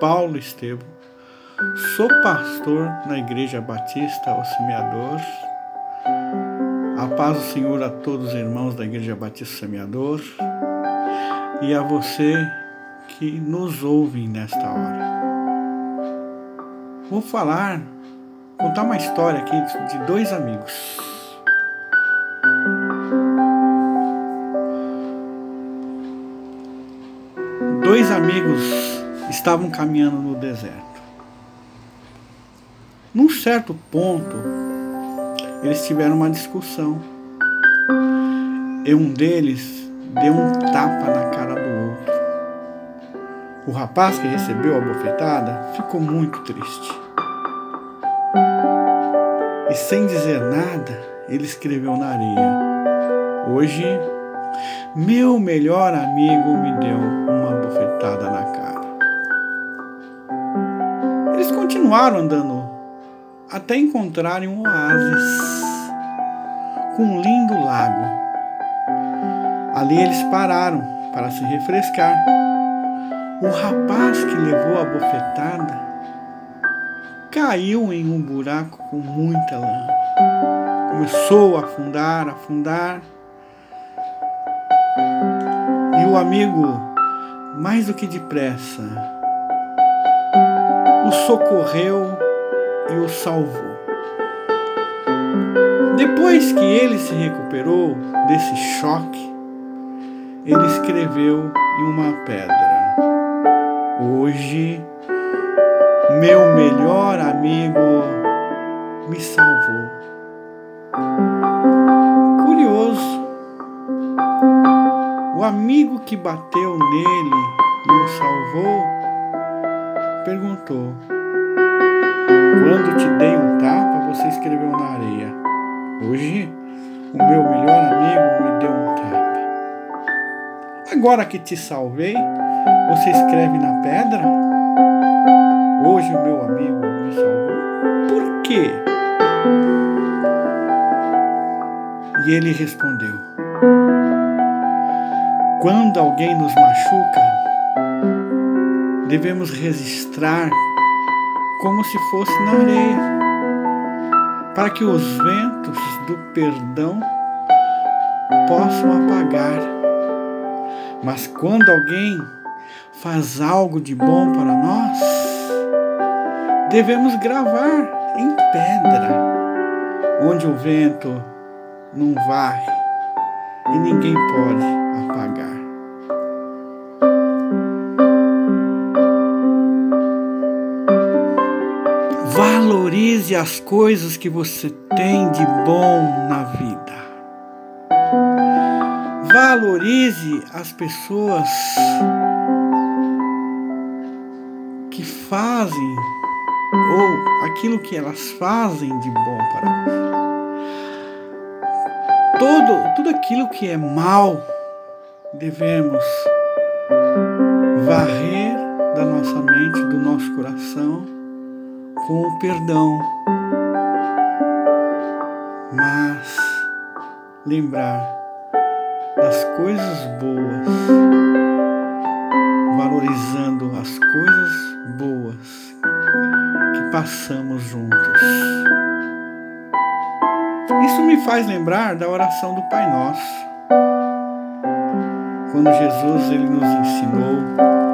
Paulo Estevam, sou pastor na Igreja Batista O Semeador. A paz do Senhor a todos os irmãos da Igreja Batista Semeador e a você que nos ouve nesta hora. Vou falar, contar uma história aqui de dois amigos. Dois amigos estavam caminhando no deserto. Num certo ponto, eles tiveram uma discussão. E um deles deu um tapa na cara do outro. O rapaz que recebeu a bofetada ficou muito triste. E sem dizer nada, ele escreveu na areia: Hoje, meu melhor amigo me deu uma bofetada na cara. Continuaram andando até encontrarem um oásis com um lindo lago. Ali eles pararam para se refrescar. O rapaz que levou a bofetada caiu em um buraco com muita lama. Começou a afundar, afundar. E o amigo, mais do que depressa, o socorreu e o salvou. Depois que ele se recuperou desse choque, ele escreveu em uma pedra: Hoje, meu melhor amigo me salvou. Curioso, o amigo que bateu nele e o salvou perguntou: quando te dei um tapa, você escreveu na areia. Hoje, o meu melhor amigo me deu um tapa. Agora que te salvei, você escreve na pedra? Hoje o meu amigo me salvou. Por quê? E ele respondeu: Quando alguém nos machuca, devemos registrar como se fosse na areia, para que os ventos do perdão possam apagar. Mas quando alguém faz algo de bom para nós, devemos gravar em pedra, onde o vento não varre e ninguém pode apagar. Valorize as coisas que você tem de bom na vida. Valorize as pessoas que fazem ou aquilo que elas fazem de bom para você. Todo, tudo aquilo que é mal devemos varrer da nossa mente, do nosso coração com o perdão, mas lembrar das coisas boas, valorizando as coisas boas que passamos juntos. Isso me faz lembrar da oração do Pai Nosso. Quando Jesus ele nos ensinou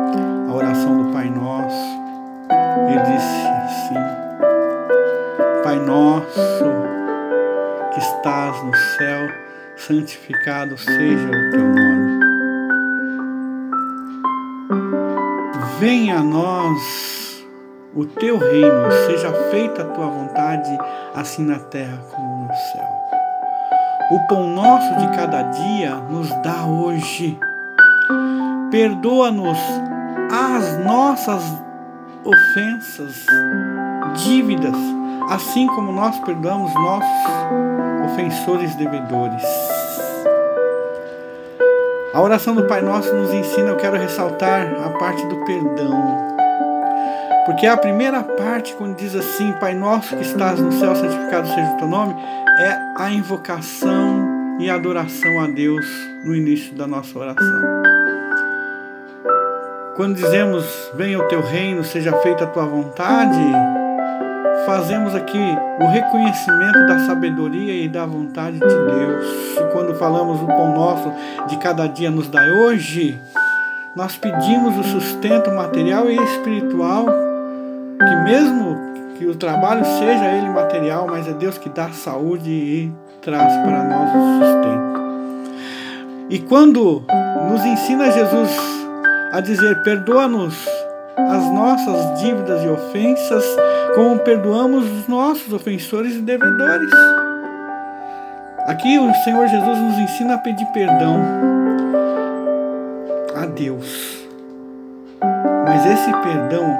santificado seja o teu nome. Venha a nós o teu reino, seja feita a tua vontade, assim na terra como no céu. O pão nosso de cada dia nos dá hoje. Perdoa-nos as nossas ofensas, dívidas, assim como nós perdoamos nossos ofensores devedores. A oração do Pai Nosso nos ensina, eu quero ressaltar a parte do perdão. Porque a primeira parte, quando diz assim, Pai Nosso que estás no céu, santificado seja o teu nome, é a invocação e adoração a Deus no início da nossa oração. quando dizemos venha o teu reino, seja feita a tua vontade, fazemos aqui o reconhecimento da sabedoria e da vontade de Deus. E quando falamos o pão nosso de cada dia nos dá hoje, nós pedimos o sustento material e espiritual, que mesmo que o trabalho seja ele material, mas é Deus que dá saúde e traz para nós o sustento. E quando nos ensina Jesus a dizer: perdoa-nos as nossas dívidas e ofensas, como perdoamos os nossos ofensores e devedores. Aqui o Senhor Jesus nos ensina a pedir perdão a Deus. Mas esse perdão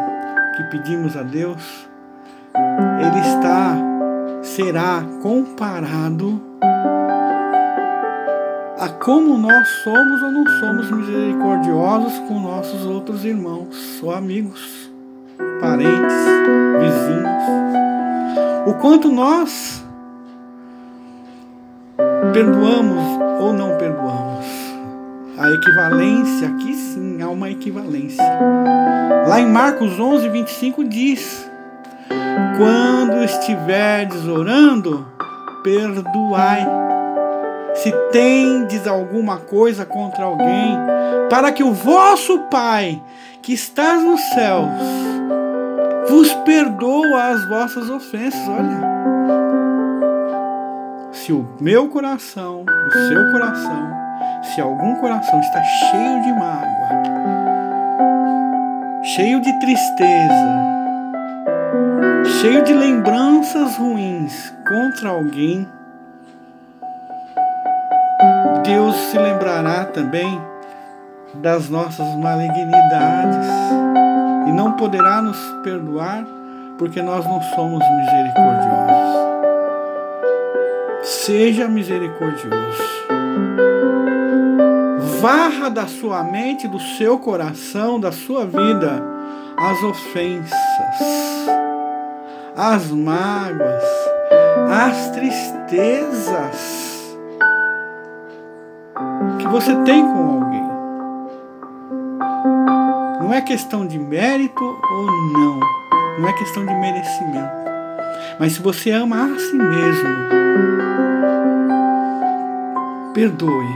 que pedimos a Deus, ele está será comparado a como nós somos ou não somos misericordiosos com nossos outros irmãos ou amigos, parentes, vizinhos. O quanto nós perdoamos ou não perdoamos. A equivalência, aqui sim há uma equivalência. Lá em Marcos 11, 25 diz: Quando estiverdes orando, perdoai se tendes alguma coisa contra alguém, para que o vosso Pai, que está nos céus, vos perdoa as vossas ofensas. Olha. Se o meu coração, o seu coração, se algum coração está cheio de mágoa, cheio de tristeza, cheio de lembranças ruins contra alguém, Deus se lembrará também das nossas malignidades e não poderá nos perdoar porque nós não somos misericordiosos. Seja misericordioso. Varra da sua mente, do seu coração, da sua vida as ofensas, as mágoas, as tristezas que você tem com alguém. Não é questão de mérito ou não. Não é questão de merecimento. Mas se você ama a si mesmo, perdoe.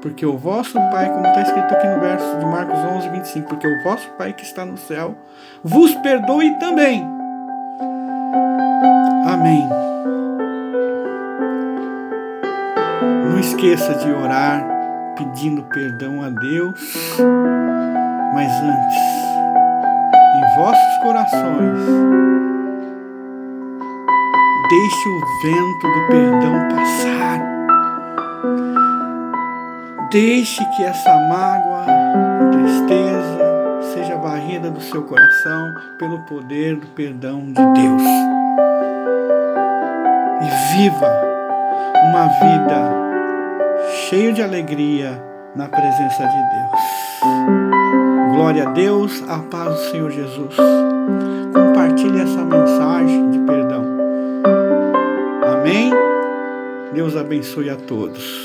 Porque o vosso Pai, como está escrito aqui no verso de Marcos 11, 25, porque o vosso Pai que está no céu vos perdoe também. Amém. Não esqueça de orar pedindo perdão a Deus, mas antes, em vossos corações, deixe o vento do perdão passar. Deixe que essa mágoa, tristeza, seja varrida do seu coração pelo poder do perdão de Deus. E viva uma vida cheio de alegria na presença de Deus. Glória a Deus, a paz do Senhor Jesus. Compartilhe essa mensagem de perdão. Amém? Deus abençoe a todos.